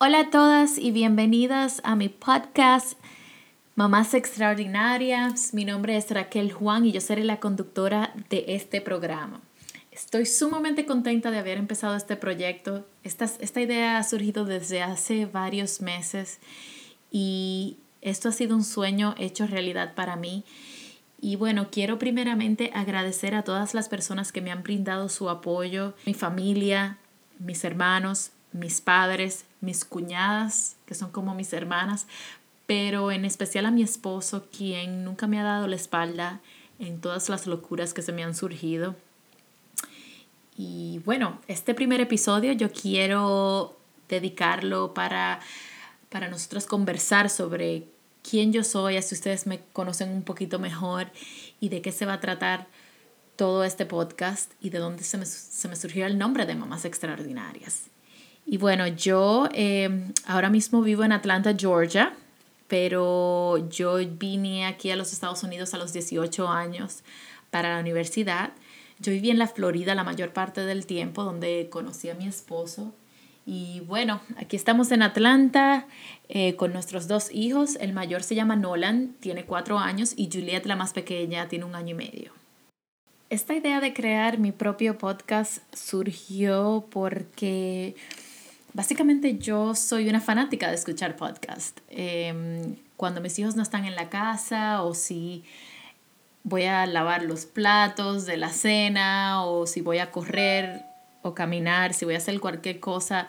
Hola a todas y bienvenidas a mi podcast Mamás Extraordinarias. Mi nombre es Raquel Juan y yo seré la conductora de este programa. Estoy sumamente contenta de haber empezado este proyecto. Esta, esta idea ha surgido desde hace varios meses y esto ha sido un sueño hecho realidad para mí. Y bueno, quiero primeramente agradecer a todas las personas que me han brindado su apoyo, mi familia, mis hermanos, mis padres, mis cuñadas, que son como mis hermanas, pero en especial a mi esposo, quien nunca me ha dado la espalda en todas las locuras que se me han surgido. Y bueno, este primer episodio yo quiero dedicarlo para, para nosotros conversar sobre quién yo soy, así ustedes me conocen un poquito mejor y de qué se va a tratar todo este podcast y de dónde se me, se me surgió el nombre de Mamás Extraordinarias. Y bueno, yo em, ahora mismo vivo en Atlanta, Georgia, pero yo vine aquí a los Estados Unidos a los 18 años para la universidad. Yo viví en la Florida la mayor parte del tiempo, donde conocí a mi esposo. Y bueno, aquí estamos en Atlanta eh, con nuestros dos hijos. El mayor se llama Nolan, tiene cuatro años, y Juliet, la más pequeña, tiene un año y medio. Esta idea de crear mi propio podcast surgió porque Básicamente yo soy una fanática de escuchar podcast. Em, cuando mis hijos no están en la casa o si voy a lavar los platos de la cena o si voy a correr o caminar, si voy a hacer cualquier cosa,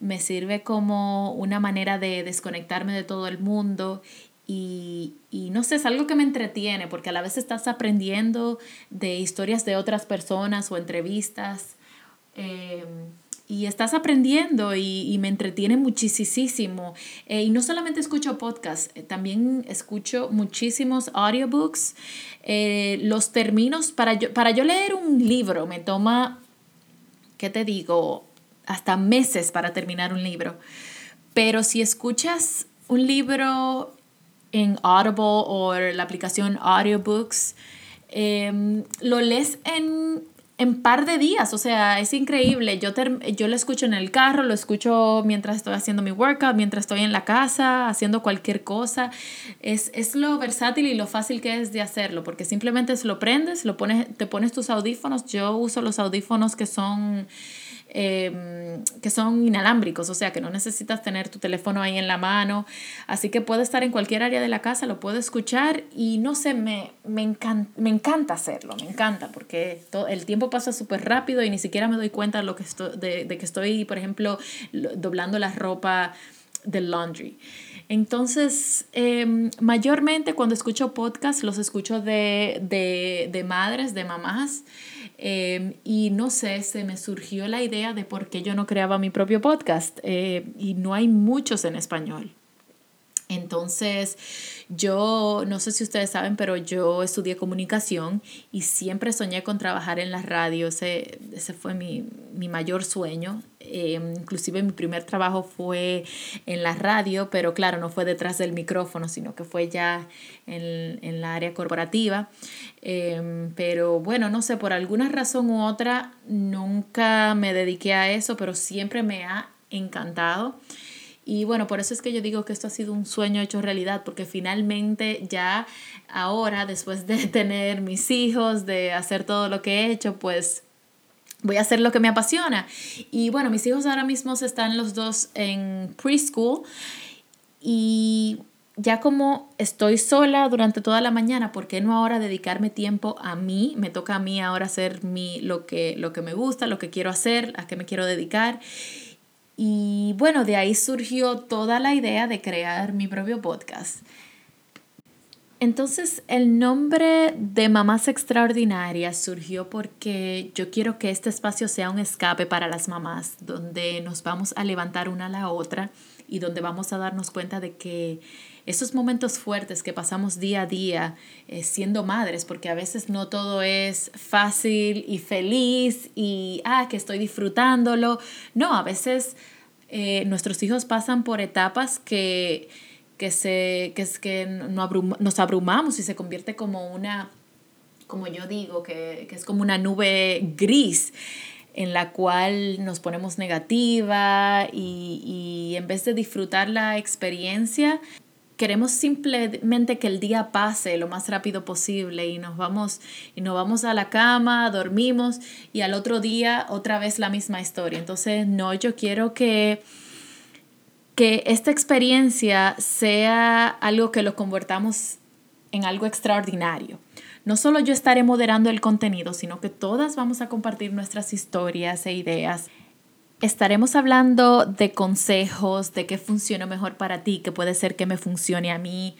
me sirve como una manera de desconectarme de todo el mundo y, y, no sé, es algo que me entretiene porque a la vez estás aprendiendo de historias de otras personas o entrevistas. Eh, y estás aprendiendo y, me entretiene muchísimo. Eh, y no solamente escucho podcasts, eh, también escucho muchísimos audiobooks. Eh, los términos, para yo, para yo leer un libro me toma, ¿qué te digo? Hasta meses para terminar un libro. Pero si escuchas un libro en Audible o la aplicación Audiobooks, em, lo lees en en par de días, o sea, es increíble. Yo, yo lo escucho en el carro, lo escucho mientras estoy haciendo mi workout, mientras estoy en la casa, haciendo cualquier cosa. Es, es lo versátil y lo fácil que es de hacerlo, porque simplemente lo prendes, lo pones, te pones tus audífonos. Yo uso los audífonos que son Em, que son inalámbricos, o sea que no necesitas tener tu teléfono ahí en la mano, así que puede estar en cualquier área de la casa, lo puedo escuchar y no sé, me, me, encanta, me encanta hacerlo, me encanta porque todo, el tiempo pasa súper rápido y ni siquiera me doy cuenta de, lo que estoy, de, de que estoy, por ejemplo, doblando la ropa del laundry. Entonces, em, mayormente cuando escucho podcasts, los escucho de, de, de madres, de mamás. Em, y no sé, se me surgió la idea de por qué yo no creaba mi propio podcast. Eh, y no hay muchos en español. Entonces, yo no sé si ustedes saben, pero yo estudié comunicación y siempre soñé con trabajar en la radio. Ese, ese fue mi, mi mayor sueño. Eh, inclusive mi primer trabajo fue en la radio, pero claro, no fue detrás del micrófono, sino que fue ya en, en la área corporativa. Eh, pero bueno, no sé, por alguna razón u otra, nunca me dediqué a eso, pero siempre me ha encantado. Y bueno, por eso es que yo digo que esto ha sido un sueño hecho realidad, porque finalmente ya ahora, después de tener mis hijos, de hacer todo lo que he hecho, pues voy a hacer lo que me apasiona. Y bueno, mis hijos ahora mismo están los dos en preschool y ya como estoy sola durante toda la mañana, ¿por qué no ahora dedicarme tiempo a mí? Me toca a mí ahora hacer mi, lo, que, lo que me gusta, lo que quiero hacer, a qué me quiero dedicar. Y bueno, de ahí surgió toda la idea de crear mi propio podcast. Entonces el nombre de Mamás Extraordinarias surgió porque yo quiero que este espacio sea un escape para las mamás, donde nos vamos a levantar una a la otra y donde vamos a darnos cuenta de que esos momentos fuertes que pasamos día a día eh, siendo madres, porque a veces no todo es fácil y feliz y, ah, que estoy disfrutándolo. No, a veces eh, nuestros hijos pasan por etapas que, que, se, que es que nos abrumamos y se convierte como una, como yo digo, que, que es como una nube gris. en la cual nos ponemos negativa y, y en vez de disfrutar la experiencia, queremos simplemente que el día pase lo más rápido posible y nos vamos y nos vamos a la cama, dormimos y al otro día otra vez la misma historia. Entonces, no, yo quiero que que esta experiencia sea algo que lo convertamos en algo extraordinario. No solo yo estaré moderando el contenido, sino que todas vamos a compartir nuestras historias e ideas Estaremos hablando de consejos, de qué funciona mejor para ti, que puede ser que me funcione a mí.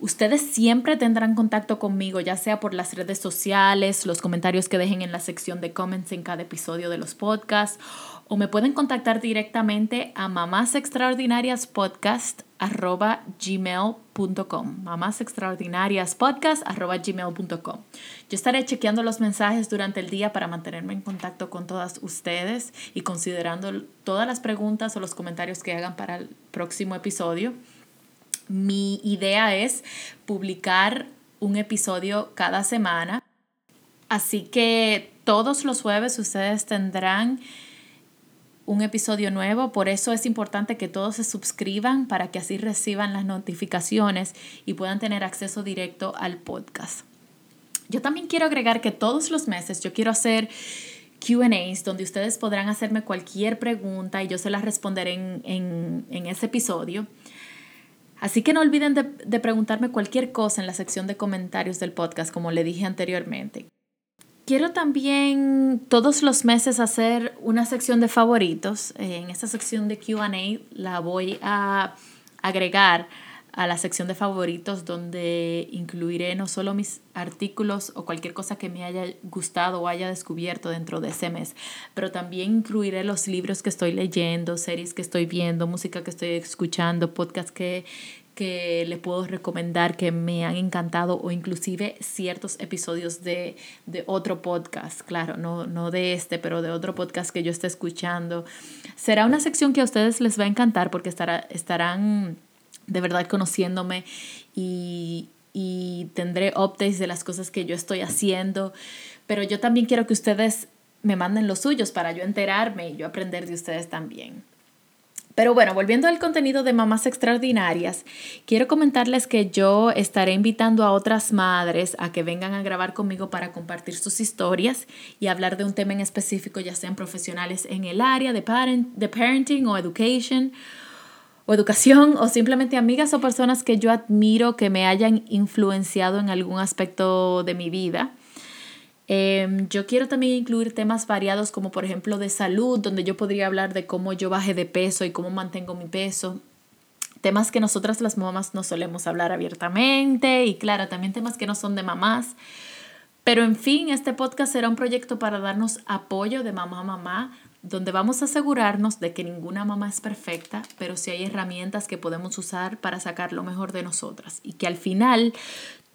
Ustedes siempre tendrán contacto conmigo, ya sea por las redes sociales, los comentarios que dejen en la sección de comments en cada episodio de los podcasts, o me pueden contactar directamente a mamásextraordinariaspodcast.gmail.com mamásextraordinariaspodcast.gmail.com Yo estaré chequeando los mensajes durante el día para mantenerme en contacto con todas ustedes y considerando todas las preguntas o los comentarios que hagan para el próximo episodio. Mi idea es publicar un episodio cada semana. Así que todos los jueves ustedes tendrán un episodio nuevo. Por eso es importante que todos se suscriban para que así reciban las notificaciones y puedan tener acceso directo al podcast. Yo también quiero agregar que todos los meses yo quiero hacer QAs donde ustedes podrán hacerme cualquier pregunta y yo se las responderé en, en ese episodio. Así que no olviden de, preguntarme cualquier cosa en la sección de comentarios del podcast, como le dije anteriormente. Quiero también todos los meses hacer una sección de favoritos. En esta sección de QA la voy a agregar a la sección de favoritos donde incluiré no solo mis artículos o cualquier cosa que me haya gustado o haya descubierto dentro de ese mes, pero también incluiré los libros que estoy leyendo, series que estoy viendo, música que estoy escuchando, podcasts que, que le puedo recomendar que me han encantado o inclusive ciertos episodios de, de otro podcast, claro, no, no de este, pero de otro podcast que yo esté escuchando. Será una sección que a ustedes les va a encantar porque estará, estarán de verdad conociéndome y, y tendré updates de las cosas que yo estoy haciendo, pero yo también quiero que ustedes me manden los suyos para yo enterarme y yo aprender de ustedes también. Pero bueno, volviendo al contenido de Mamás Extraordinarias, quiero comentarles que yo estaré invitando a otras madres a que vengan a grabar conmigo para compartir sus historias y hablar de un tema en específico, ya sean profesionales en el área de, de parenting o education o educación o simplemente amigas o personas que yo admiro que me hayan influenciado en algún aspecto de mi vida. Em, yo quiero también incluir temas variados como por ejemplo de salud, donde yo podría hablar de cómo yo bajé de peso y cómo mantengo mi peso. Temas que nosotras las mamás no solemos hablar abiertamente y claro, también temas que no son de mamás. Pero en fin, este podcast será un proyecto para darnos apoyo de mamá a mamá, donde vamos a asegurarnos de que ninguna mamá es perfecta, pero sí hay herramientas que podemos usar para sacar lo mejor de nosotras y que al final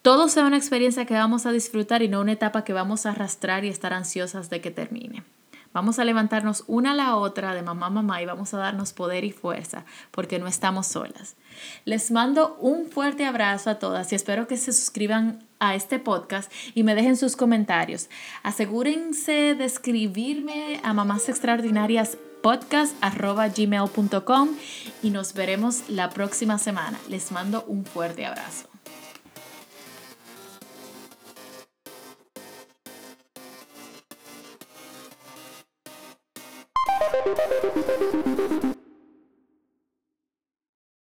todo sea una experiencia que vamos a disfrutar y no una etapa que vamos a arrastrar y estar ansiosas de que termine. Vamos a levantarnos una a la otra de mamá a mamá y vamos a darnos poder y fuerza porque no estamos solas. Les mando un fuerte abrazo a todas y espero que se suscriban a este podcast y me dejen sus comentarios. Asegúrense de escribirme a mamás extraordinarias podcast.gmail.com y nos veremos la próxima semana. Les mando un fuerte abrazo. フフフフフ。